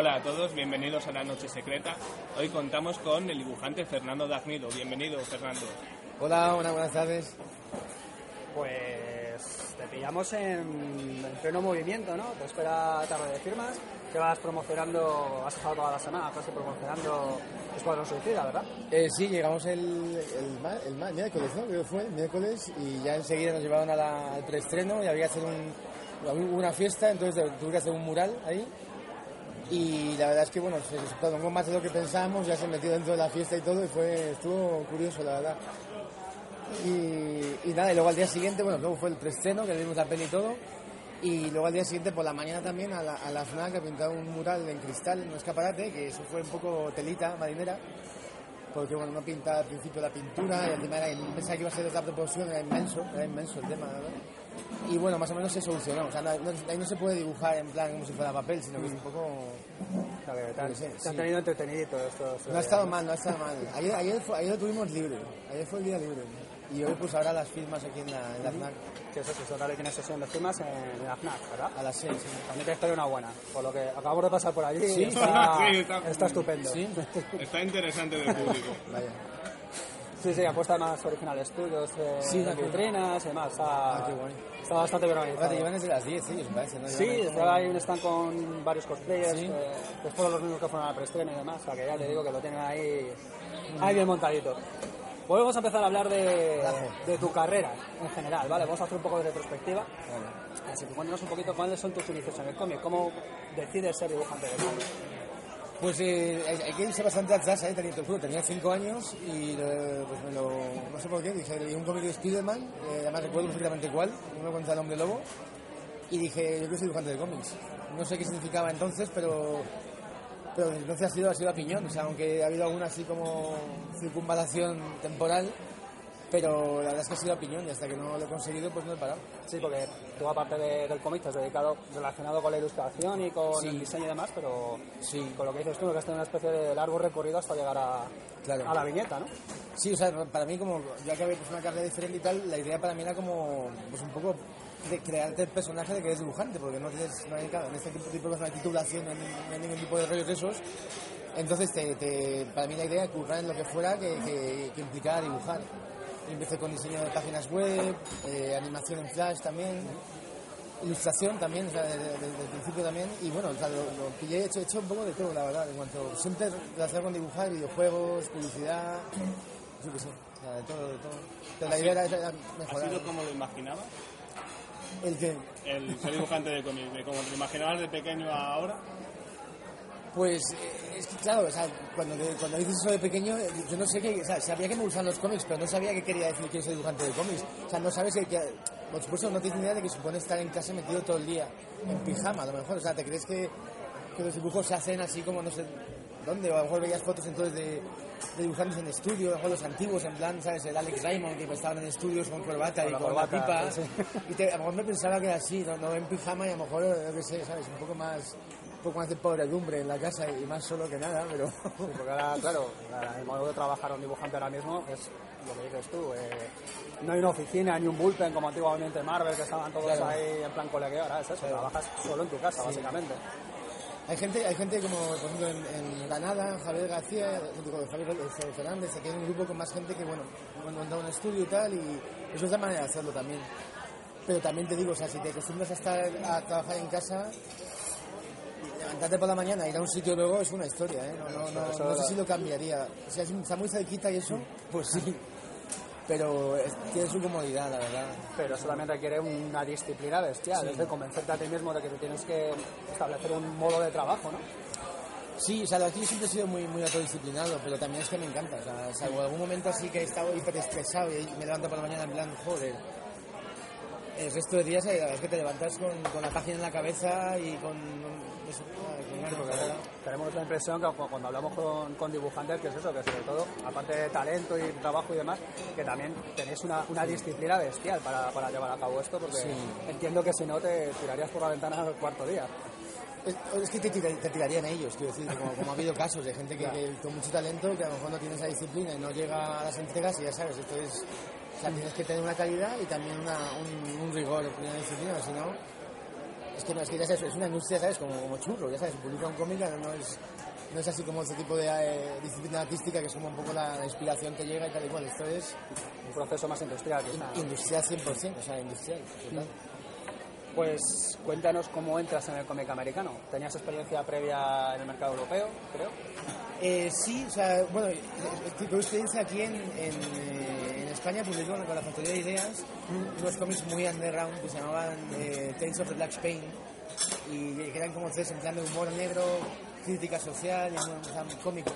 Hola a todos, bienvenidos a la Noche Secreta. Hoy contamos con el dibujante Fernando Dagnido. Bienvenido, Fernando. Hola, hola, buenas tardes. Pues te pillamos en, en pleno movimiento, ¿no? Te espera tarde de firmas, que vas promocionando, has estado toda la semana casi promocionando Escuadrón Suicida, ¿verdad? Eh, sí, llegamos el, el, ma- el ma- miércoles, ¿no? Creo que fue el miércoles y ya enseguida nos llevaron a la- al preestreno y había que hacer un, una fiesta, entonces tuve que hacer un mural ahí y la verdad es que, bueno, se prolongó más de lo que pensábamos, ya se metió dentro de la fiesta y todo y fue, estuvo curioso, la verdad. Y, nada, y luego al día siguiente, bueno, luego fue el preestreno, que le vimos la peli y todo. Y luego al día siguiente, por la mañana también, a la, a la FNAC a pintar un mural en cristal, en un escaparate, que eso fue un poco telita marinera. Porque bueno, uno pinta al principio la pintura y encima era, pensaba que iba a ser otra proporción, era inmenso, era inmenso el tema, ¿verdad? Y bueno, más o menos se solucionó. O sea, no- no- ahí no se puede dibujar en plan como si fuera papel, sino que es un poco... O sea, que te han, Yo qué sé, sí. tenido entretenidito estos... No ha estado mal, no ha estado mal. Ayer, ayer, fue- ayer lo tuvimos libre, ayer fue el día libre. Y hoy pues ahora las firmas aquí en la, en la FNAC Que eso, sí, ahora tienes sesión de firmas en la FNAC, ¿verdad? a las 6. También te espero una buena, por lo que acabamos de pasar por allí Sí, y está, sí, está- está estupendo. ¿Sí? Está interesante de público. Vaya. Sí, sí, apuesta más original estudios, eh, Sí, acuerdo. vitrinas y demás. Está, Ah, qué guay. está bastante bien Ahora te organizado. llevan desde las 10 ellos, me parece, ¿no? Sí, estaba ahí un stand con varios cosplayers, Sí. eh, los mismos que fueron al preestreno y demás, o sea que ya te digo que lo tienen ahí, ahí bien montadito. Vamos a empezar a hablar de, de tu carrera en general, ¿vale? Vamos a hacer un poco de retrospectiva. Así que cuéntanos un poquito cuáles son tus inicios en el cómic, cómo decides ser dibujante de cómic. Pues eh, hay, que irse bastante atrás, ¿eh? tenía, tenía 5 años y eh, pues me lo, no sé por qué, dije, leí un cómic de Spider-Man, eh, además recuerdo perfectamente cuál, uno contra el hombre lobo, y dije, yo quiero ser dibujante de cómics. No sé qué significaba entonces, pero, pero entonces ha sido, ha sido a piñón, o sea, aunque ha habido alguna así como circunvalación temporal, pero la verdad es que ha sido a piñón y hasta que no lo he conseguido, pues no he parado. Sí, porque tú aparte de- del cómic te has dedicado relacionado con la ilustración y con Sí. el diseño y demás, pero Sí. con lo que dices tú, que has tenido una especie de largo recorrido hasta llegar a, Claro. a la viñeta, ¿no? Sí, o sea, para mí como yo acabé pues, una carrera diferente y tal, la idea para mí era como pues un poco de crearte el personaje de que eres dibujante, porque no tienes, no hay, claro, en este tipo, tipo de cosas no hay titulación, no hay, no hay ningún tipo de rollos de esos. Entonces, te, te- para mí la idea era currar en lo que fuera que, que, que implicara dibujar. Empecé con diseño de páginas web, eh, animación en flash también, ilustración también, o sea, desde, desde el principio también. Y bueno, o sea, lo, lo pillé, he hecho, he hecho un poco de todo, la verdad, en cuanto siempre relacionado con dibujar, videojuegos, publicidad, yo qué sé, o sea, de todo, de todo. Pero la idea era, era ¿Ha mejorar. sido como lo imaginabas? El que, El ser dibujante de cómic, de como te imaginabas de pequeño a ahora. Pues eh, es que claro, o sea, cuando, dices eso de pequeño, eh, yo no sé qué, o sea, sabía que me gustaban los cómics, pero no sabía qué quería decir que soy dibujante de cómics. O sea, no sabes que, que- por supuesto, no tienes ni idea de que supone estar en casa metido todo el día, en pijama, a lo mejor. O sea, te crees que, que los dibujos se hacen así como no sé dónde, o a lo mejor veías fotos entonces de, de dibujantes en estudio, a lo mejor los antiguos, en plan, ¿sabes? El Alex Raymond, que estaban en estudios con corbata y la con la corbata, pipa. sí. Y te- a lo mejor me pensaba que era así, no, no en pijama y a lo mejor, yo qué sé, ¿sabes? Un poco más, poco más de pobredumbre en la casa y más solo que nada, pero... Sí, porque ahora, claro, el modo de trabajar un dibujante ahora mismo es lo que dices tú. eh, no hay una oficina ni un bullpen como antiguamente Marvel, que estaban todos Claro. ahí en plan colegueo. Ahora es eso, trabajas solo en tu casa, básicamente. Hay gente, hay gente como, por ejemplo, en, en Granada, Javier García, Javier Fernández, aquí hay un grupo con más gente que, bueno, han montado un estudio y tal, y eso es la manera de hacerlo también. Pero también te digo, o sea, si te acostumbras a estar a trabajar en casa, levantarte por la mañana ir a un sitio luego es una historia, ¿eh? No, no, no, no sé si lo cambiaría. O sea, si está muy cerquita y eso, pues sí. Pero es- tiene su comodidad, la verdad. Pero eso también requiere una disciplina bestial, es de convencerte a ti mismo de que tú tienes que establecer un modo de trabajo, ¿no? Sí, o sea, aquí siempre he sido muy, muy autodisciplinado, pero también es que me encanta. O sea, salvo algún momento así que he estado hiper estresado y me levanto por la mañana en plan, joder. El resto de días es que te levantas con, con la página en la cabeza y con... Eso, tenemos la impresión que cu- cuando hablamos con, con dibujantes, que es eso, que sobre todo, aparte de talento y trabajo y demás, que también tenéis una, una disciplina bestial para, para llevar a cabo esto, porque entiendo que si no te tirarías por la ventana al cuarto día. Es, es que te, tira- te tirarían ellos, quiero decir, como, como ha habido casos de gente que, que con mucho talento que a lo mejor no tiene esa disciplina y no llega a las entregas y ya sabes, esto es, o sea, tienes que tener una calidad y también una, un, un rigor una disciplina, si no, es que no, es que ya sabes, es una industria, ¿sabes? Como, como churro, ya sabes, publica un cómic, no es, no es así como ese tipo de eh, disciplina artística que es como un poco la, la inspiración que llega y tal y cual, esto es Un proceso más industrial, quizá, ¿no? industrial 100%, o sea, industrial, total. Pues cuéntanos cómo entras en el cómic americano. ¿Tenías experiencia previa en el mercado europeo, creo? Eh, sí, o sea, bueno, eh, eh, tuve experiencia aquí en, en, eh, en España, publiqué con con la Factoría de Ideas unos cómics muy underground que se llamaban eh, Tales of the Black Spain y que eran como ustedes en plan de humor negro, crítica social, y bueno, o sea, cómico.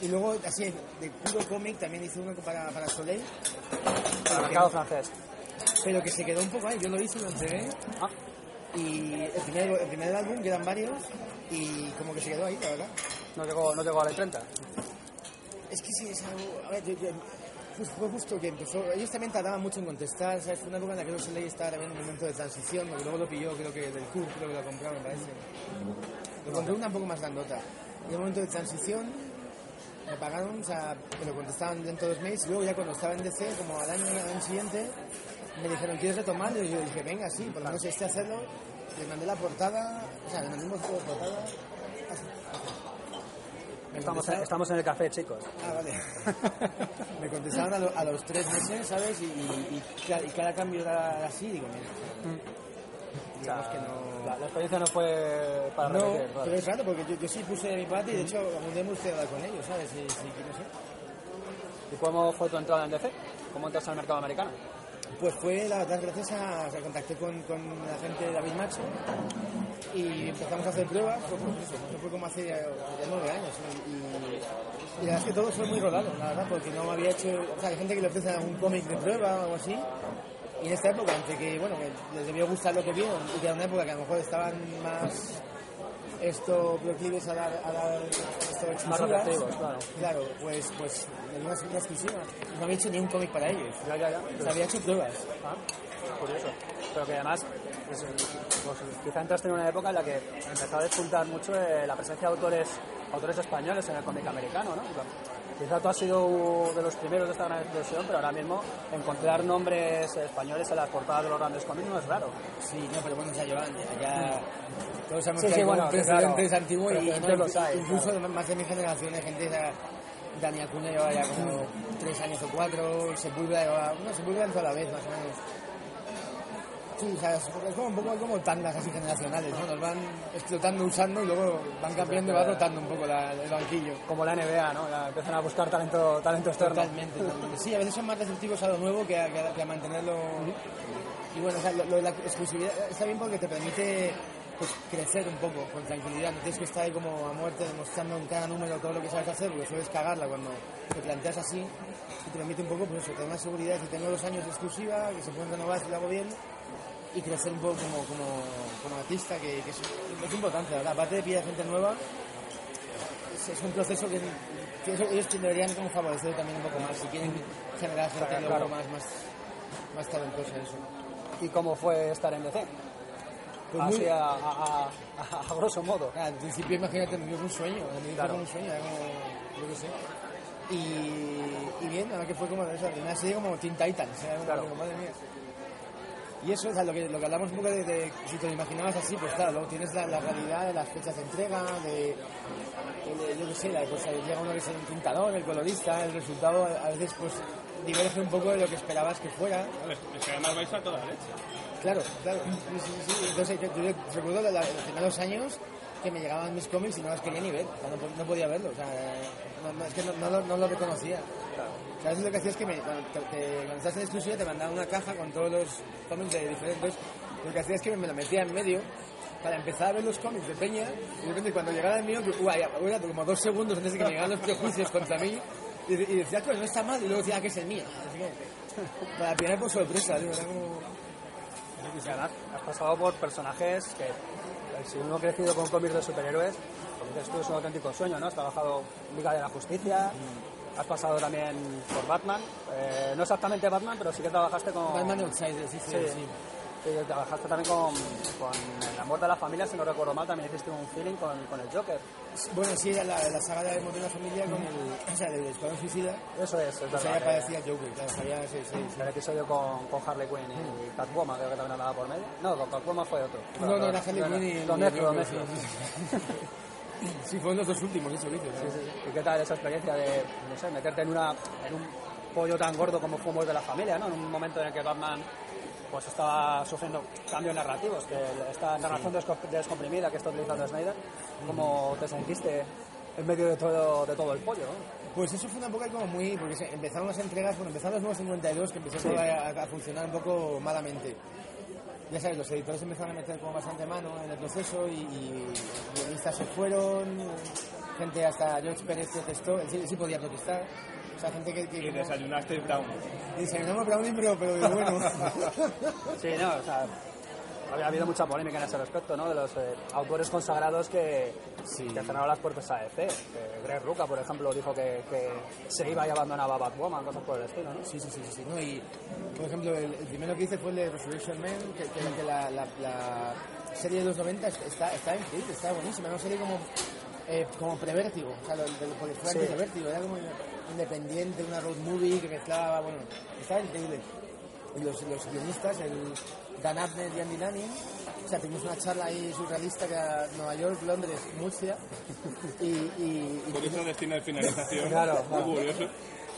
Y luego, así, de puro cómic, también hice uno para, para Soleil, Para el mercado francés. pero que se quedó un poco ahí. Yo lo hice, lo entregué, Ah, y el primer, el primer álbum, quedan varios, y como que se quedó ahí, la verdad. no llegó, no llegó a la 30. Es que sí, es algo. A ver, yo, yo- pues fue justo que empezó. Ellos también tardaban mucho en contestar, ¿sabes? Fue una época en la que los ley estaba también en un momento de transición, luego lo pilló, creo que del CUR, creo que lo compraba, me parece. Lo compré una un poco más grandota. En un momento de transición, me pagaron, o sea, me lo contestaban dentro de dos meses, y luego ya cuando estaba en DC, como al año, al siguiente, me dijeron, ¿quieres retomarlo? Y yo dije, venga, sí, por lo menos este hacerlo. Les mandé la portada, o sea, les mandé un portada. Estamos, estamos en el café, chicos. Ah, vale. me contestaron a, lo- a los tres meses, ¿sabes? Y, y- y ca- y cada cambio era así, digo, mira. Digamos que no. La, la experiencia no fue para No, repetir. vale. pero es raro porque yo, yo sí puse de mi parte y de hecho algún día me gustaría con ellos, ¿sabes? No sé. ¿Y cómo fue tu entrada en DC? ¿Cómo entras al mercado americano? Pues fue, la verdad, gracias a. O sea, contacté con, con la gente de David Macho y empezamos a hacer pruebas. Pues, fue como hace ya, ya nueve años. Y, y la verdad es que todo fue muy rodado, la verdad, porque no había hecho. O sea, hay gente que le ofrece algún cómic de prueba o algo así. Y en esta época, entre que, bueno, que les debió gustar lo que vieron y que era una época que a lo mejor estaban más esto proclives a dar, a dar esto Más claro. Claro, pues, pues una, una exclusiva. No había hecho ni un cómic para ellos. Ya, ya, ya. O sea, había hecho pruebas. Ah, curioso. Pero que además, pues, pues, quizá entraste en una época en la que empezó a despuntar mucho eh, la presencia de autores, autores españoles en el cómic americano, ¿no? Quizá tú has sido de los primeros de esta gran explosión, pero ahora mismo encontrar nombres españoles en las portadas de los grandes cómics no es raro. Sí, no, pero bueno, ya llevan, ya, todos sabemos Sí, que sí, hay bueno, precedentes claro. antiguos y no, los hay, incluso más de mi generación hay gente, ya, Dani Acuña lleva ya como tres años o cuatro, Sepúlveda lleva, no, Sepúlveda entró a la vez más o menos. Sí, o sea, es como un poco como tandas así generacionales, ¿no? Nos van explotando, usando y luego van cambiando y va rotando un poco la- el banquillo. Como la NBA, ¿no? Ya empiezan a buscar talento, talento externo. Totalmente, totalmente. Sí, a veces son más receptivos a lo nuevo que a, que a- que a mantenerlo. Y bueno, o sea, lo, lo de la exclusividad está bien porque te permite pues, crecer un poco con tranquilidad. No tienes que estar ahí como a muerte demostrando en cada número todo lo que sabes hacer, porque sueles cagarla cuando te planteas así. Y te permite un poco, pues eso, tener una seguridad que tengo dos años de exclusiva, que se pueden renovar si lo hago bien. Y crecer un poco como, como, como artista, que, que es, es importante, la verdad. Aparte de pillar gente nueva, es, es un proceso que, que eso- ellos deberían como favorecer también un poco más si quieren generar gente Claro, claro. más, más, más talentosa en eso. ¿Y cómo fue estar en DC? Pues Así muy- a, a- a- a grosso modo. Al principio, imagínate, me dio un sueño, me dio Claro. como un sueño, era como, yo qué sé. Y, y bien, verdad que fue como eso, una serie como Teen Titans, Claro. como, madre mía. Y eso, o sea, lo que, lo que hablamos un poco de, de- si te lo imaginabas así, pues claro, luego tienes la, la realidad de las fechas de entrega, de, de- yo qué sé, la, pues llega uno que es el pintador, el colorista, el resultado a veces pues diverge un poco de lo que esperabas que fuera. Es es que además vais a toda leche. Claro, claro. Sí, sí, sí. Entonces, yo, yo recuerdo la- los primeros años que me llegaban mis cómics y no los quería ni ver, no, no podía verlos, o sea, no, no, es que no, lo, no lo reconocía. Veces lo que hacía es que me, cuando, te- cuando estás en exclusiva te mandaban una caja con todos los cómics de diferentes. Lo que hacía es que me lo metía en medio para empezar a ver los cómics de Peña y de repente cuando llegara el mío, que uy, era como dos segundos antes de que me llegaran los prejuicios contra mí y, y decía, pues no está mal, y luego decía "Ah, que es el mío. Así que, para pillar por sorpresa, tío, era como... Y además, has pasado por personajes que si uno ha crecido con cómics de superhéroes, dices tú, es un auténtico sueño, ¿no? Has trabajado en Liga de la Justicia, has pasado también por Batman. Eh, no exactamente Batman, pero sí que trabajaste con... Batman Outsider, sí, sí, Sí. sí. Trabajaste también con, con La muerte de la familia, si no recuerdo mal, también hiciste un feeling con, con el Joker. Bueno, sí, era la, la saga de Mortal de la Familia con el, o sea, del Escuadrón Suicida. Eso es, es O verdad. sea, ya que- parecía Joker, sabía, sí, sí, sí. El episodio con, con Harley Quinn y Catwoman, creo que también andaba por medio. No, con Catwoman fue otro. No, no, era Harley Quinn y... Lo y mezclo, lo mezclo. sí, sí. Sí, fueron los dos últimos, eso dices. Sí, sí, sí. ¿Y qué tal esa experiencia de, no sé, meterte en, una, en un pollo tan gordo como fue de la familia, ¿no? En un momento en el que Batman pues estaba sufriendo cambios narrativos, que esta narración desco- descomprimida que está utilizando Snyder, ¿cómo te sentiste en medio de todo, de todo el pollo? ¿no? Pues eso fue una época como muy... Porque empezaron las entregas, bueno, empezaron los nuevos 52, que empezó a, a- a funcionar un poco malamente. Ya sabes, los editores empezaron a meter como bastante mano en el proceso y, y guionistas se fueron, gente hasta George Pérez protestó, él sí, sí podía protestar. O sea, gente que... que Y como- desayunaste Brown. y desayunamos brownie, pero, pero bueno. Sí, no, o sea, había habido mucha polémica en ese respecto, ¿no? De los eh, autores consagrados que, que cerraron las puertas a. Que Greg Ruca, por ejemplo, dijo que, que se iba y abandonaba Batwoman, cosas por el estilo, ¿no? Sí, sí, sí, sí, sí, ¿no? Y, por ejemplo, el, el primero que hice fue el de Resurrection Man, que, que, que la, la, la serie de los 90 está, está increíble, está buenísima, una serie como, eh, como prevértigo, o sea, lo, lo, porque fue Sí. antes de Vértigo, era como independiente, una road movie que mezclaba, bueno, estaba increíble. Y los, los guionistas, el Dan Abnett y Andy Lanning, o sea, tuvimos una charla ahí surrealista que era Nueva York, Londres, Murcia, y, y, y Curioso destino de finalización. Claro, Muy claro. curioso.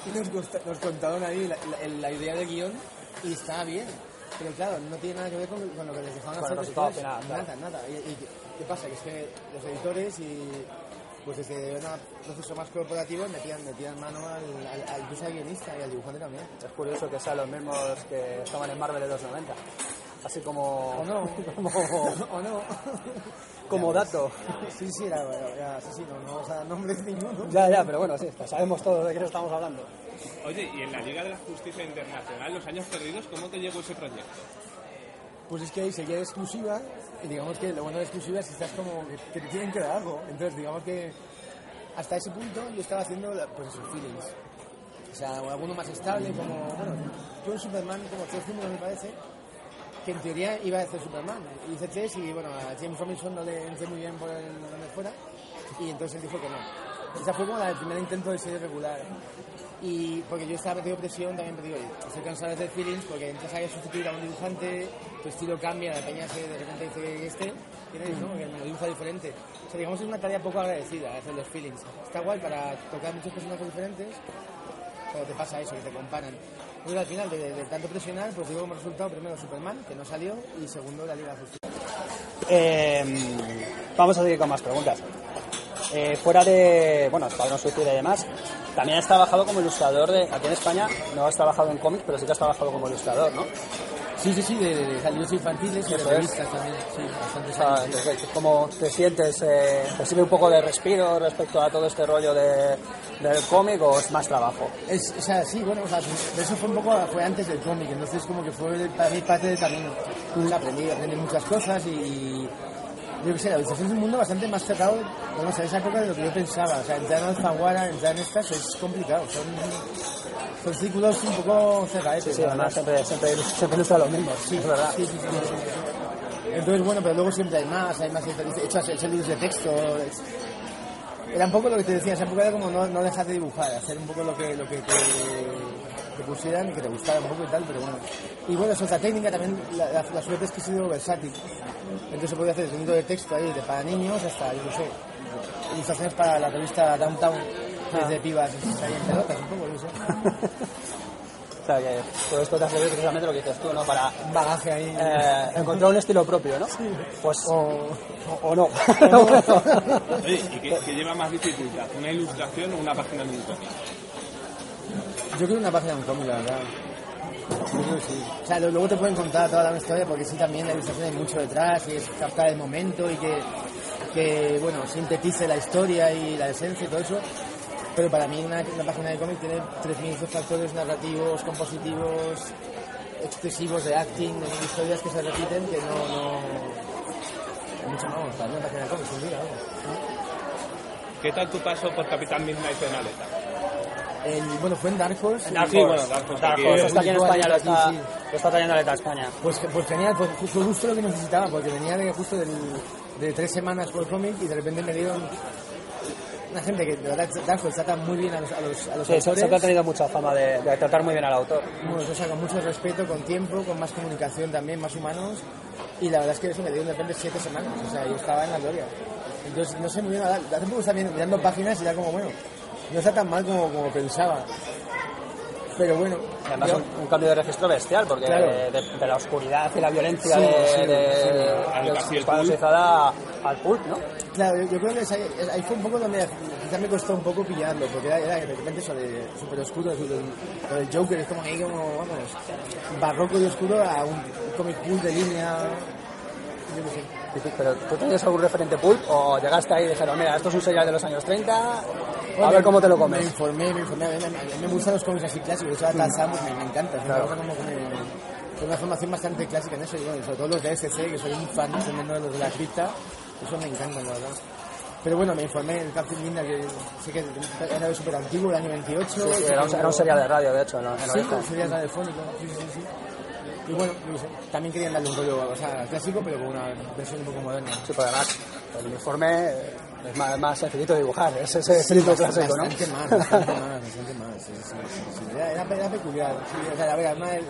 y nos, costa- nos contaron ahí la, la- la idea del guion y estaba bien. Pero claro, no tiene nada que ver con, con lo que les dejaban el hacer después. final, claro. Nada, nada. ¿Y, y qué, pasa? Que es que los editores y pues desde un proceso más corporativo metían, metían mano al, al, al, al guionista y al dibujante también. Es curioso que sean los mismos que estaban en Marvel de los 90. Así como... O no. como, o no. como dato. Sí, sí, era, era asesino, no vamos a dar nombres ninguno. Ya, ya, pero bueno, sí, sabemos todos de qué estamos hablando. Oye, y en la Liga de la Justicia Internacional, Los Años Perdidos, ¿cómo te llegó ese proyecto? Pues es que ahí seguía exclusiva y digamos que lo bueno de exclusiva es que estás como que, que te tienen que dar algo. Entonces digamos que hasta ese punto yo estaba haciendo pues esos feelings. O sea, alguno más estable como, bueno, yo en Superman como tres números me parece, que en teoría iba a hacer Superman. Hice tres y bueno, a James Robinson no le entré muy bien por el, donde fuera y entonces él dijo que no. Esa fue como la- el primer intento de serie regular. Y porque yo estaba metido presión, también digo, estoy cansado de hacer feelings porque entras ahí a sustituir a un dibujante, tu estilo cambia, la peña se de repente dice que este, tienes, ¿no? Que lo dibuja diferente. O sea, digamos es una tarea poco agradecida hacer los feelings. Está guay para tocar muchos personajes diferentes, pero te pasa eso, que te comparan. Y al final, de, tanto presionar, pues digo como resultado primero Superman, que no salió, y segundo la Liga Justicia. Eh, vamos a seguir con más preguntas. Eh, fuera de, bueno, Escuadrón Suicida y demás, también has trabajado como ilustrador de, aquí en España no has trabajado en cómics, pero sí que has trabajado como ilustrador, ¿no? Sí, sí, sí, de, de, de libros infantiles y de es. revistas también, sí, bastante de- de- ¿Cómo te sientes? Eh, ¿Te sirve un poco de respiro respecto a todo este rollo de, del cómic o es más trabajo? Es, o sea, sí, bueno, o sea, eso fue un poco, fue antes del cómic, entonces como que fue para mí parte del camino. Aprendí, aprendí muchas cosas y, yo qué sé, la ilustración es un mundo bastante más cerrado, vamos a esa época de lo que yo pensaba. O sea, entrar en Alfaguara, entrar en estas es complicado, son, son círculos un poco cerradetes. Sí, además siempre, siempre, siempre los mismos, sí, es verdad. Sí, sí, sí. Entonces, bueno, pero luego siempre hay más, hay más hechos, hechos libros de texto. es- Era un poco lo que te decía, esa época era como no, no dejar de dibujar, hacer un poco lo que, lo que te, te pusieran y que te gustara un poco y tal, pero bueno. Y bueno, es otra técnica también, la, la, la suerte es que he sido versátil. Entonces se puede hacer desde un libro de texto ahí, de para niños, hasta, yo no sé, ilustraciones para la revista Downtown, desde pibas ahí en pelotas, un poco, yo sé. O sea, que todo esto te hace ver precisamente lo que dices tú, ¿no? Para Un bagaje ahí. eh, encontrar un estilo propio, ¿no? Pues, o, o- o no. Oye, ¿y qué, qué lleva más dificultad? ¿Una ilustración o una página de un cómic? Yo creo una página de un cómic, la verdad. Que sí. O sea, luego te pueden contar toda la historia porque sí también la ilustración hay mucho detrás y es captar el momento y que, que bueno, sintetice la historia y la esencia y todo eso. Pero para mí una, página de cómic tiene 3.000 factores narrativos, compositivos, expresivos de acting, de historias que se repiten que no, no, mucho no, para mí una página de cómics, un día, vamos. ¿Qué tal tu paso por Capitán Midnight en Aleta? El- bueno, fue en Dark Horse. En Dark Sí, Horse. bueno, Dark Horse Dark aquí Horse es- está aquí en España, lo aquí está, sí. lo está trayendo a España. Pues, pues genial, pues ju- fue justo lo que necesitaba, porque venía de justo del- de tres semanas por cómic y de repente me dieron una gente que de verdad Dark Horse trata muy bien a los, a los, a los Sí, autores. siempre ha tenido mucha fama de, de tratar muy bien al autor. Bueno, o sea, con mucho respeto, con tiempo, con más comunicación también, más humanos. Y la verdad es que eso me dio de repente siete semanas. O sea, yo estaba en la gloria. Entonces, no sé muy bien, hace poco estaba mirando páginas y era como, bueno, no está tan mal como, como pensaba. Pero bueno, Además, yo- un, un cambio de registro bestial, porque Claro. de, de- de la oscuridad y la violencia Sí, de, sí, de, sí. de- Al el pulp. usada al pulp, ¿no? Claro, yo, yo creo que es ahí, es- ahí fue un poco donde quizás me costó un poco pillarlo, porque era, era de repente eso de súper oscuro, del Joker es como ahí como, vamos, barroco y oscuro a un comic cool de línea, yo qué sé. Sí, sí, Pero ¿tú tenías algún referente pulp o llegaste ahí y dijeron, mira, esto es un serial de los años 30, a ver cómo te lo Me comes? informé, me informé, a mí, me- a mí me gustan los cómics así clásicos, eso Tarzan pues, me, me encanta, es una Claro. como me... Una formación bastante clásica en eso, y bueno, sobre todo los de SC, que soy un fan tremendo de los de la cripta, eso me encanta, la verdad. Pero bueno, me informé en Captain Linda, que sé que era súper antiguo, el año 28. Sí, sí, era, un, era un serial de radio, de hecho, en, en Sí, origen. sería radiofónico, sí, sí, sí. Y bueno, también querían darle un rollo, o sea, clásico, pero con una versión un poco moderna. Sí, pero además, el uniforme es más, más de dibujar, es ese espíritu clásico, ¿no? Bastante más, bastante más, bastante más. Sí, sí, sí, sí. Era, era- era peculiar. Sí, o sea, a ver, además, el-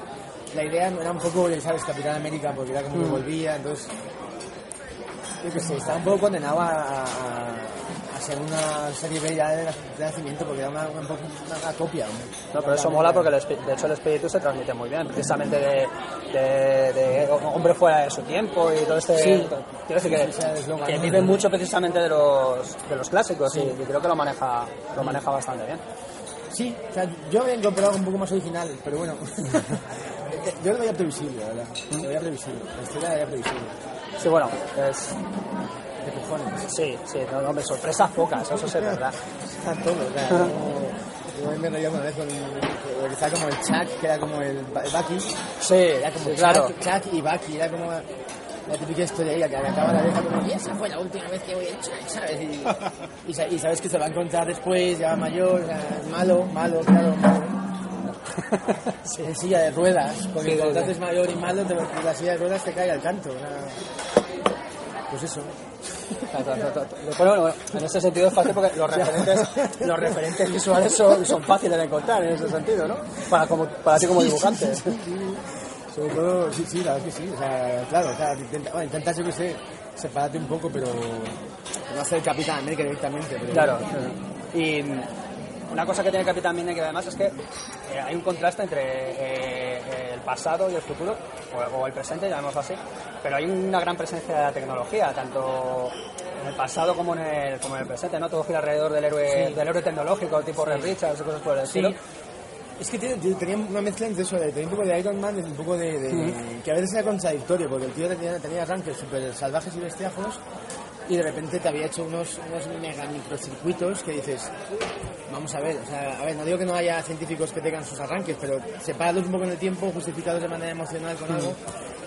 la idea era un poco, ¿sabes? Capitán América, porque era como Mm. que volvía, entonces. Yo qué sé, estaba un poco condenado a, a, a ser una serie B ya de, nacimiento, porque era una, una, una- una copia. No, pero eso mola porque el de hecho el espíritu se transmite muy bien, precisamente de, de, de hombre fuera de su tiempo y todo este... Sí. Quiero decir que, vive mucho precisamente de los, de los clásicos y, y creo que lo maneja, lo maneja bastante bien. Sí, o sea, yo había incorporado un poco más original, pero bueno. yo lo veía previsible, la verdad. Lo veía previsible. La historia la veía previsible. Sí, bueno, es... Sí, sí, no, no, me sorpresas pocas, eso sí es verdad. Está todo, o sea, yo me reía una vez con como el Chuck, que era como el, el Bucky, Sí, era como sí, Chuck, claro. Chuck y Bucky, era como la típica historia que acaba la vieja como, y esa fue la última vez que voy a Chuck, ¿sabes? Y, y, y sabes que se va a encontrar después, ya mayor, malo, malo, claro, malo. En silla de ruedas, porque Sí, sí, cuando te sí. haces mayor y malo, te, la silla de ruedas te cae al canto. Pues eso. Bueno, bueno, en ese sentido es fácil porque los referentes, los referentes visuales son, son fáciles de encontrar en ese sentido, ¿no? Para, como, para ti como dibujante. Sobre todo, sí, sí, la verdad es que sí. O sea, claro, o sea, intenta, bueno, intentas, yo que sé, separarte un poco, pero no hacer Capitán América directamente. Pero, Claro. Y una cosa que tiene Capitán Mine que además es que eh, hay un contraste entre eh, el pasado y el futuro, o, o el presente, llamémoslo así, pero hay una gran presencia de la tecnología, tanto en el pasado como en el, como en el presente, ¿no? Todo gira alrededor del héroe, del héroe tecnológico, tipo Red Richards y cosas por el Sí. estilo. Es que tiene- tenía una mezcla entre eso, tenía un poco de Iron Man y un poco de... de- que a veces era contradictorio, porque el tío tenía, tenía arranques súper salvajes y bestiajos y de repente te había hecho unos, unos mega microcircuitos que dices, vamos a ver, o sea, a ver, no digo que no haya científicos que tengan sus arranques, pero separados un poco en el tiempo, justificados de manera emocional con algo,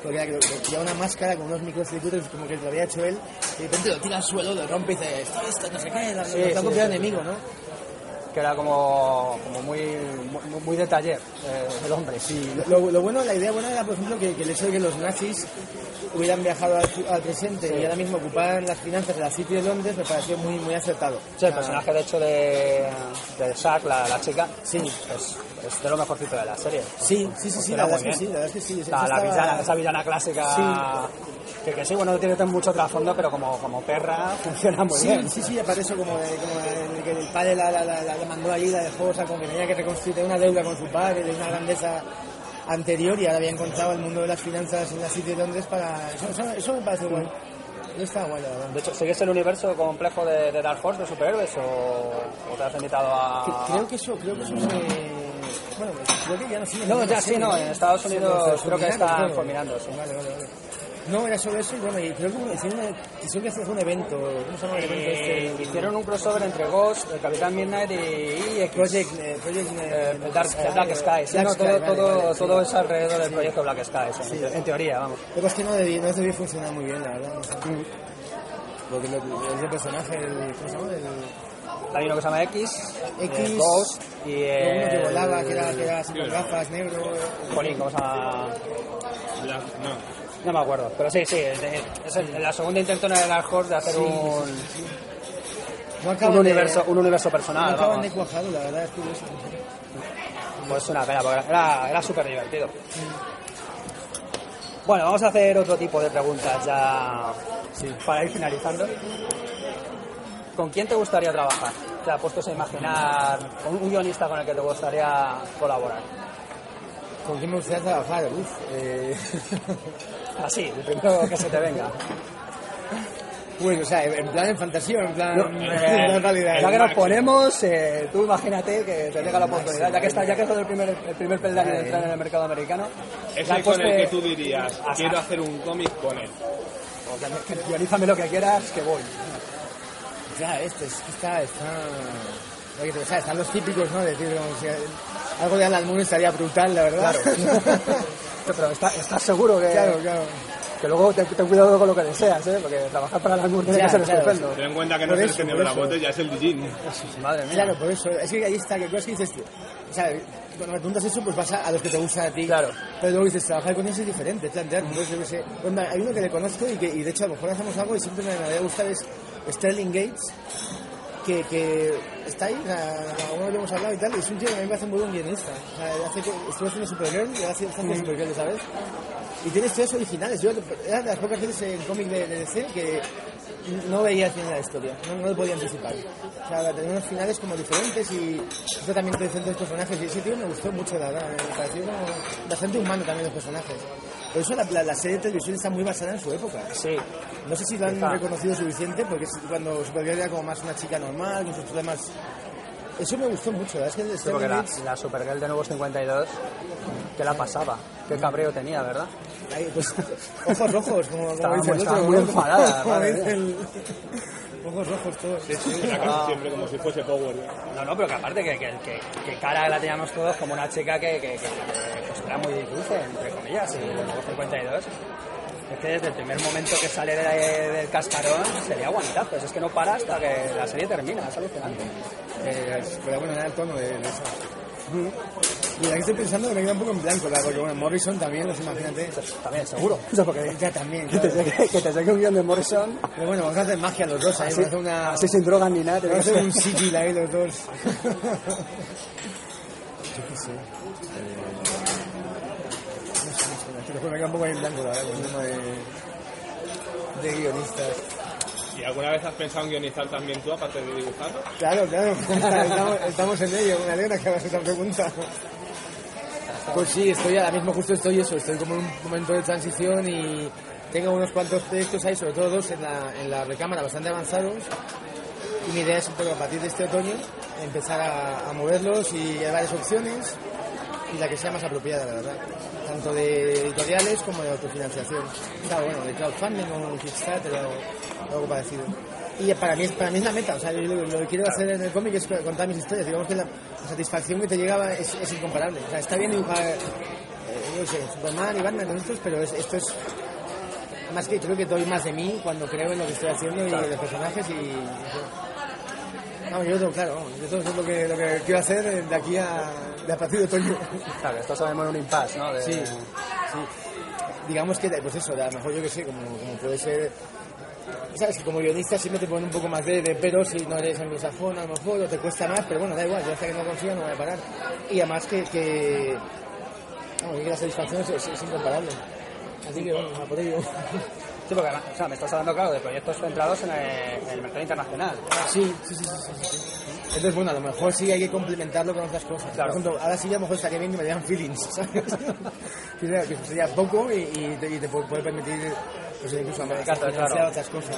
porque era lleva una máscara con unos microcircuitos como que lo había hecho él, y de repente lo tira al suelo, lo rompe y dice, esto, esto, no sé qué, lo, Sí, lo sí, sí, enemigo, ¿no? Que era como, como muy, muy, muy de taller eh, el hombre. Sí, lo, lo bueno, la idea buena era, por ejemplo, que, que el hecho de que los nazis hubieran viajado al, al presente y ahora mismo ocuparan las finanzas de la City de Londres me pareció muy, muy acertado. Sí, el personaje de hecho de, de Zack, la, la chica, Sí. es, es de lo mejorcito de la serie. Sí, sí, sí, sí, la verdad es que sí, la verdad es que sí. La, la villana, esa villana clásica, que, que sí, bueno, no tiene tan mucho trasfondo, pero como, como perra funciona muy Sí, bien. sí, sí, aparte eso como, como de que el padre la, la, la, la mandó allí, la dejó, o sea, como que tenía que reconstruir una deuda con su padre, de una grandeza anterior y ahora había encontrado el mundo de las finanzas en la City de Londres para... Eso, eso, eso me parece guay. Está guay, la verdad. De hecho, ¿sigues el universo complejo de, de Dark Horse de superhéroes o, o te has invitado a...? Creo que eso, creo que eso se... Bueno, creo que ya no sigue. No, ya sí, no, en Estados Unidos creo que están fulminando, sí. Vale, vale, vale. No, era solo eso y bueno, y creo que hicieron, hicieron que hacer un evento, ¿cómo se llama el evento Eh, este? hicieron un crossover entre Ghost, el Capitán Midnight y, X. Project, eh, Project Eh, eh, el Dark, el Black Sky, sí, Black no, Sky, todo, vale, todo, vale, sí. todo es alrededor del proyecto Black Sky, sí, en, en teoría, vamos. Pasa es que no debió, no debió funcionar muy bien, la verdad. no sé. Porque lo, el personaje, el, ¿cómo se llama? El, Hay uno que se llama X, X, eh, Ghost y uno que el- volaba, que era, que era así con gafas, negro. Jolín, ¿cómo se llama? La- no. No me acuerdo, pero sí, sí, es, el- la segunda intento en el Dark Horse de hacer Sí, un, No un, acaban de- universo, un universo No personal. acaban vamos. de cuajar, la verdad, es curioso. Pues una pena, porque era, era súper divertido. Bueno, vamos a hacer otro tipo de preguntas ya para ir finalizando. ¿Con quién te gustaría trabajar? O sea, puestos a imaginar un, guionista con el que te gustaría colaborar. ¿Con quién me gustaría trabajar? Uf, eh... Así, el primero que se te venga. Bueno, o sea, en plan en fantasía o en plan No, en eh, realidad. ya que nos ponemos, eh, tú imagínate que te llega la oportunidad, ya que está, ya que es el primer, el primer peldaño de entrar en el mercado americano. Es el con el que te- tú dirías, quiero hacer un cómic con él. O sea, que guionízame lo que quieras, que voy. Ya, este, es que está, está... que o sea, están los típicos, ¿no? De decir, como si algo de Alan Moore estaría brutal, la verdad. Pero está- estás seguro que, claro, claro. que luego ten, ten cuidado con lo que deseas, ¿eh? porque trabajar para la tiene Ya, que ser claro. estupendo. Ten en cuenta que no Por es el eso, de la eso. botella, es el Dijin. Madre mía. Claro, por eso. Es que ahí está, que cosas que dices tú. O sea, cuando me preguntas eso, pues vas a, a los que te gustan a ti. Claro. Pero luego dices, trabajar con ellos es diferente, es plantear. Entonces, yo qué sé. Pues, hay uno que le conozco y que, y de hecho, a lo mejor hacemos algo y siempre me, me había gustado es Sterling Gates, que, que está ahí, o sea, lo hemos hablado y tal, y es un tío que a mí me parece muy buen guionista. O sea, hace, estuvo haciendo Supergirl y ahora hace, está haciendo Supergirl, ¿sabes? Y tiene historias originales. Yo era de las pocas veces en cómic de, de DC que no veía el final de la historia, no, no lo podía anticipar. O sea, tenía unos finales como diferentes y un tratamiento diferente de los personajes. Y ese tío me gustó mucho, la verdad. Me pareció como bastante humano también los personajes. Por eso la, la- la serie de televisión está muy basada en su época. Sí, No sé si lo han Está. reconocido suficiente porque es cuando Supergirl era como más una chica normal, con sus problemas. Eso me gustó mucho, la verdad es que el sí, porque la, la Supergirl de Nuevos 52, que la pasaba? Qué cabreo tenía, ¿verdad? ahí, pues, ojos rojos, como, como Estaba dice muy- el otro. muy enfadada, Como dice el- Ojos rojos todos. Era casi siempre como si fuese Power. No, no, pero que aparte que, que, que, que cara la teníamos todos como una chica que, pues era muy dulce, entre comillas, y Nuevos 52. Es que desde el primer momento que sale de- del cascarón sería guantazos, es que no para hasta que la serie termina, es alucinante. Eh, es- pero bueno, era el tono de, de eso. Y la que estoy pensando que me queda un poco en blanco, la- porque bueno, Morrison también, pues imagínate. También, seguro. O sea, porque Ya también, que te, saque, que te saque un guion de Morrison Pero bueno, vamos a hacer magia los dos, ¿eh? así, Vamos a hacer una... así sin drogas ni nada. Vamos a tiene hacer que un sigil ahí los dos. Yo qué sé. Eh, Después me queda un poco ahí en blanco, la verdad, con el tema de, de guionistas. ¿Y alguna vez has pensado en guionizar también tú, aparte de dibujarlo? Claro, claro, estamos, estamos en ello, me alegra que hagas esa pregunta. Pues sí, estoy ahora mismo justo estoy eso, estoy como en un momento de transición y tengo unos cuantos proyectos ahí, sobre todo dos en la, en la recámara bastante avanzados y mi idea es un poco a partir de este otoño empezar a, a moverlos y hay varias opciones y la que sea más apropiada, la verdad, tanto de editoriales como de autofinanciación. Claro, bueno, de crowdfunding o Kickstarter o algo parecido. Y para mí, para mí es la meta, o sea, yo lo, que quiero hacer en el cómic es contar mis historias, digamos que la, satisfacción que te llegaba es, es incomparable. O sea, está bien dibujar, eh, qué sé, Superman y Batman, todos estos, pero es- esto es más que creo que doy más de mí cuando creo en lo que estoy haciendo y de los personajes y... Vamos, yo, claro, vamos, eso es lo que, lo que quiero hacer de aquí a, de a partir de otoño. Claro, esto sabemos en un impasse, ¿no? De- Sí, sí. Digamos que, pues eso, a lo mejor yo que sé, como, como puede ser. Sabes que como guionista siempre te ponen un poco más de, de pero si no eres anglosajón, a lo mejor, o te cuesta más, pero bueno, da igual, yo hasta que no consiga no voy a parar. Y además que. que la satisfacción es, es- es incomparable. Así que bueno, a por ello. Sí, porque o sea, me estás hablando, claro, de proyectos centrados en el, en el mercado internacional. Sí, sí, sí, sí, sí. Entonces, bueno, a lo mejor sí hay que complementarlo con otras cosas. Claro. Por ejemplo, ahora sí a lo mejor estaría bien que me dieran feelings, ¿sabes? que, sería, poco y, y te, y te puede, permitir pues, incluso financiar claro. otras cosas.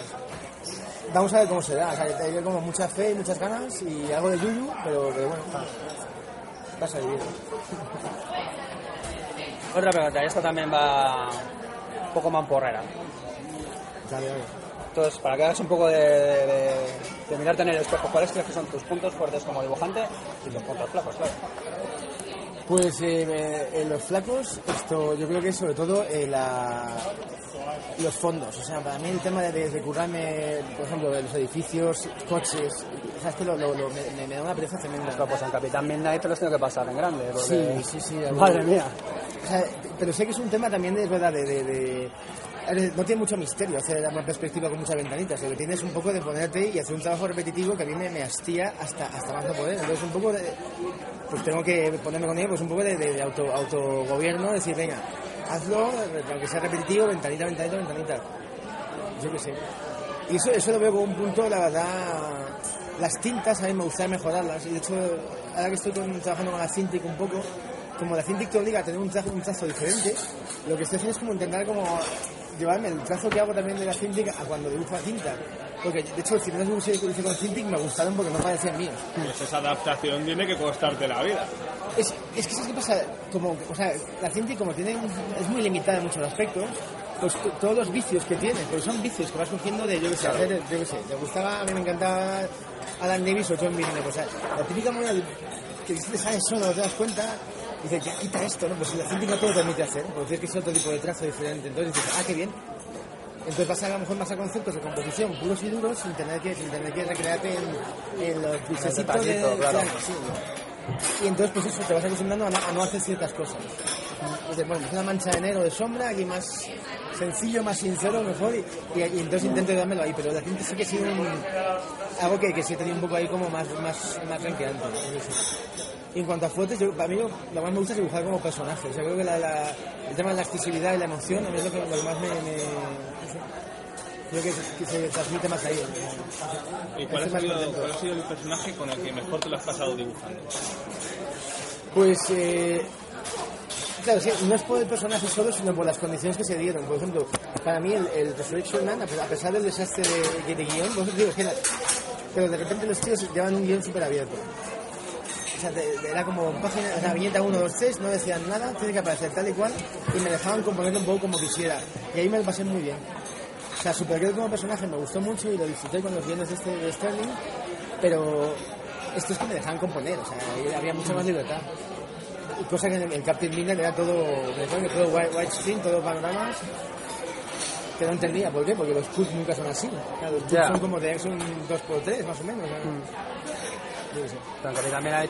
Vamos a ver cómo se da. O sea, hay como mucha fe y muchas ganas y algo de yuyu, pero, pero bueno, vas a vivir. Otra pregunta, y esta también va un poco mamporrera. Dale, dale. Entonces, para que hagas un poco de, de- de- de mirarte en el espejo, ¿cuáles crees que son tus puntos fuertes como dibujante y tus puntos flacos, claro? Pues eh, en los flacos, esto yo creo que es sobre todo eh, la, los fondos. O sea, para mí el tema de, de currarme, por ejemplo, de los edificios, coches, o sea, es que lo, lo- lo- me, me da una pereza tremenda. Pero pues en Capitán Midnight te los tengo que pasar en grande. porque- Sí, sí, sí. Madre mía. O sea, pero sé que es un tema también, es verdad, de... de- de- ver, no tiene mucho misterio hacer una perspectiva con muchas ventanitas. Lo que tienes un poco de ponerte y hacer un trabajo repetitivo que a mí me, me hastía hasta, hasta más no poder. Entonces, un poco de. Pues tengo que ponerme con ello, pues un poco de, auto, autogobierno, decir, venga, hazlo, aunque sea repetitivo, ventanita, ventanita, ventanita. Yo qué sé. Y eso, eso lo veo como un punto, la verdad. Las tintas a mí me gustaría mejorarlas. Y de hecho, ahora que estoy trabajando con la Cintiq un poco, como la Cintiq te obliga a tener un trazo, un trazo diferente, lo que estoy haciendo es como intentar como llevarme el trazo que hago también de la Cintiq a cuando dibujo a cinta. Porque de hecho, si no los dibujé que hice con Cintiq me gustaron porque no parecían míos. Pues esa adaptación tiene que costarte la vida. Es, es que ¿sabes qué pasa? Como, o sea, la Cintiq como tiene, es muy limitada en muchos aspectos, pues todos los vicios que tiene, pues son vicios que vas cogiendo de, yo qué sé, hacer, yo qué sé, te gustaba, a mí me encantaba Alan Davis o John pues, o sea, la típica manera que te sales solo, te das cuenta, y dices, ya quita esto, ¿no? Pues la Cintiq no te lo permite hacer, porque tienes que ser otro tipo de trazo diferente, entonces dices, ah, qué bien. Entonces vas a, a lo mejor más a conceptos de composición puros y duros sin tener que, sin tener que recrearte en, en los bisecitos de... detallito, claro. sí. Y entonces, pues eso, te vas acostumbrando a no, a no hacer ciertas cosas. Dices, bueno, pues una mancha de negro de sombra, aquí más sencillo, más sincero, mejor, y, y- y entonces intento dármelo ahí, pero la gente sí que ha sido un, algo que, que sí he tenido un poco ahí como más, más, más renqueante. ¿no? Y en cuanto a fotos, yo, para mí lo, más me gusta es dibujar como personajes. O sea, creo que la- la- el tema de la accesibilidad y la emoción a mí es lo que, lo que más me... creo que, que se transmite más ahí. ¿Y cuál ha, sido, contento. cuál ha sido el personaje con el que mejor te lo has pasado dibujando? Pues, eh, claro, sí, no es por el personaje solo, sino por las condiciones que se dieron. Por ejemplo, para mí el, el Resurrection Man, a pesar- del desastre de, de guion, por ejemplo, digo, es que la- pero de repente los tíos llevan un guion súper abierto. Sea, era como página, o sea, viñeta 1, 2, 3, no decían nada, tiene que aparecer tal y cual, y me dejaban componerlo un poco como quisiera. Y ahí me lo pasé muy bien. O sea, Supergirl como personaje me gustó mucho y lo disfruté con los guiones de, este, de Sterling, pero esto es que me dejaban componer, o sea, había mucha más libertad. Cosa que en el, Captain Midnight era todo, me todo white, widescreen, todo panoramas, que no entendía, ¿por qué? Porque los CUT nunca son así. Claro, los Ya. son como de son 2x3 más o menos. o sea,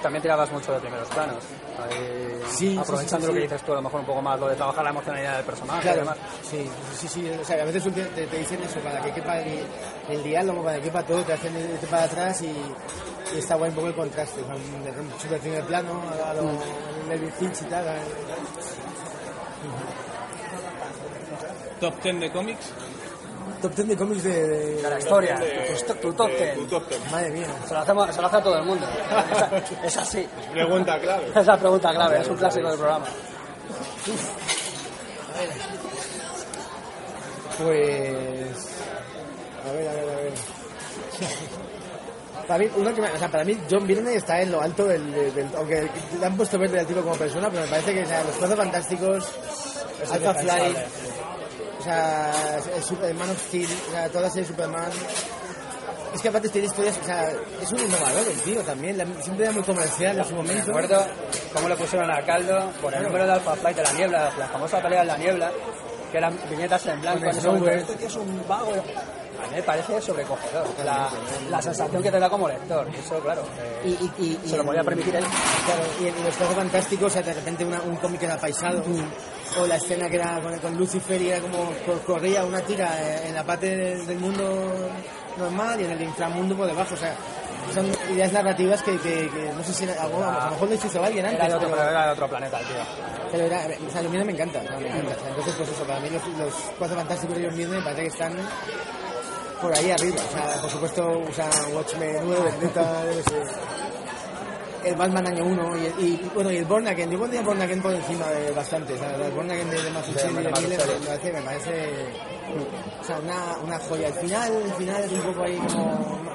también tirabas mucho de primeros planos. Ahí, Sí, aprovechando sí, sí, lo que dices tú, a lo mejor un poco más lo de trabajar la emocionalidad del personaje y Claro, demás. sí, sí, sí, o sea, a veces te, dicen eso, para que quepa el, el diálogo, para que quepa todo, te hacen irte para atrás y, y está guay un poco el contraste, o sea, un super primer plano, a lo David Finch y tal. ¿Top 10 de cómics? Top 10 de cómics de... de- De la historia, de- tu, tu top de- 10. tu top 10. Madre mía. Se lo, hacemos, se lo hace a todo el mundo. Es, es así. Pregunta clave. Es la pregunta clave, es un clásico del programa. Pues... A ver, a ver, a ver. Para mí, uno que me- o sea, para mí John Byrne está en lo alto del, del- del- aunque le han puesto verde al tipo como persona, pero me parece que o sea, los cuatro fantásticos, Alpha Flight, o sea, el, Super- el Man of Steel, o sea, toda la serie de Superman. Es que aparte tiene historias, o sea, es un innovador el tío también, la- siempre era muy comercial en su Me momento. acuerdo cómo le pusieron al caldo por el número de Alpha Flight de la niebla, la famosa pelea en la niebla, que eran viñetas en blanco. Con en ese momento, Snowbird. Este tío es un vago. A mí me parece sobrecogedor. La, la sensación que te da como lector. Eso, claro, eh, Y, y, y- y se lo podía permitir él. Claro, y en, los Cuatro Fantásticos, o sea, de repente una- un cómic era paisado, o la escena que era con, con Lucifer y era como co- corría una tira eh, en la parte del, del mundo normal y en el inframundo por debajo, o sea, son ideas narrativas que, que- que no sé si era- a lo a lo mejor lo hizo alguien antes, Era de otro, pero, era de otro planeta, el tío. pero era, o sea, me encanta, me encanta. O sea, entonces, pues eso, para mí los, los Cuatro Fantásticos de los Mirror me parece que están por ahí arriba, o sea, por supuesto, o sea, Watchmen 9, Vendetta, el Batman año 1 y, el- y, bueno y el Born Again yo pondría Born Again por encima de bastante o sea, el Born Again de, de Mazzucchelli y De de Miller Mazzucchelli. me parece, me parece o sea, una, una joya al final el final es un poco ahí como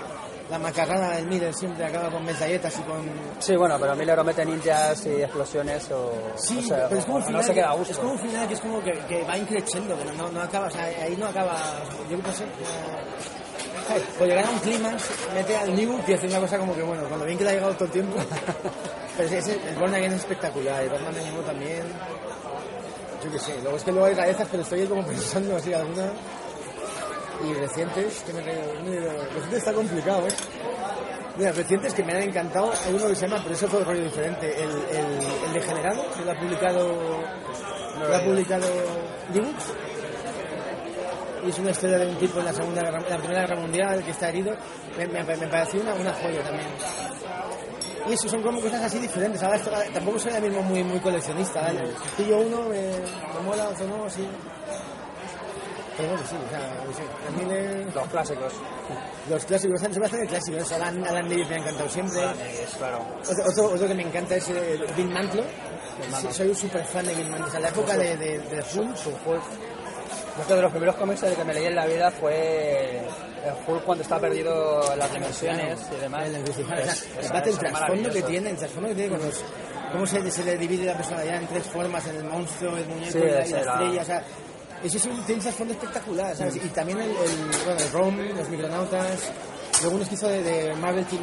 la macarrada del Miller siempre acaba con metralletas y con Sí, bueno, pero Miller o mete ninjas y explosiones o. sí o sea, pero es como un final no se queda a que- gusto. es como un final que es como que, que va increciendo pero no, no acaba o sea ahí no acaba yo qué sé. Pues llegar a un clímax, mete al New y hace una cosa como que, bueno, cuando bien que le ha llegado todo el tiempo. Pero ese- el Born Again es espectacular, el Batman de nuevo también. Yo qué sé. Luego es que luego hay rarezas, pero estoy como pensando así algunas. Y recientes, que me Recientes está complicado, ¿eh? Mira, recientes que me han encantado, hay uno que se llama, pero eso es otro rollo diferente, el, el, el Degenerado, que lo ha publicado, lo ha publicado Dibux. Y es una historia de un tipo en la segunda guerra, la primera guerra mundial que está herido. Me, me, me pareció una, una joya también. Y eso son como cosas así diferentes. Ahora esto- tampoco soy ahora mismo muy, muy coleccionista. ¿vale? Pillo uno, me, me mola, otro no, así. Sí, o sea, no sé, a mí le- Los clásicos. los clásicos, se me hacen clásicos. Alan, Alan Davis me ha encantado siempre. Es claro. Otro, otro, otro que me encanta es eh, Bill Mantlo. Sí, soy un super fan de Bill Mantlo. O sea, la época de, de, de Hulk, Hulk. Uno de los primeros cómics que me leí en la vida fue el Hulk cuando está perdido en las dimensiones y demás. el. O sea, trasfondo que tiene, el trasfondo que tiene con los... Cómo se, se le divide la personalidad en tres formas, en el monstruo, el muñeco Sí, y la, y la estrella, o sea... Es un, tiene un trasfondo espectacular, ¿sabes? Y también el, el, bueno, los micronautas, luego unos que hizo de, Marvel Team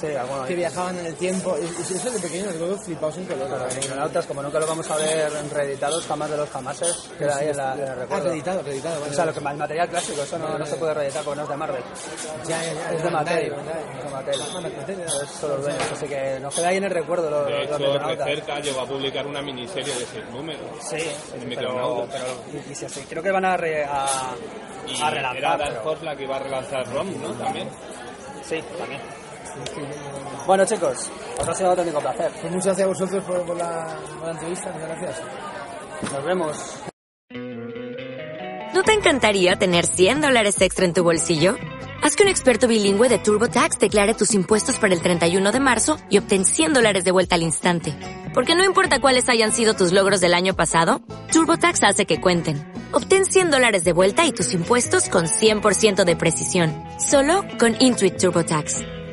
Sí, que viajaban en el tiempo. Y- y Eso de pequeño, los huevos flipados en color. Los Micronautas, como nunca lo vamos a ver reeditados, jamás de los jamases, queda ahí en, la, en el Ah, recuerdo. reeditado, reeditado. vale, O sea, lo que, el material clásico, eso no, no se puede reeditar porque no es de Marvel. Ya, ya, ya, Es de Mattel. Es de Mattel. Ah. Es solo los dueños, así que nos queda ahí en el recuerdo los, De hecho. Recerca llegó a publicar una miniserie de seis números. Sí, El pero, pero y, y si así, creo que van a, re- a, a era relanzar. Dark pero- Horse la que iba a relanzar ROM, ¿no? También. Sí, también. Bueno, chicos, os ha sido un auténtico placer. Pues muchas gracias a vosotros por, por la, por la entrevista, muchas gracias. Nos vemos. ¿No te encantaría tener 100 dólares extra en tu bolsillo? Haz que un experto bilingüe de TurboTax declare tus impuestos para el 31 de marzo y obtén 100 dólares de vuelta al instante. Porque no importa cuáles hayan sido tus logros del año pasado, TurboTax hace que cuenten. Obtén 100 dólares de vuelta y tus impuestos con 100% de precisión. Solo con Intuit TurboTax.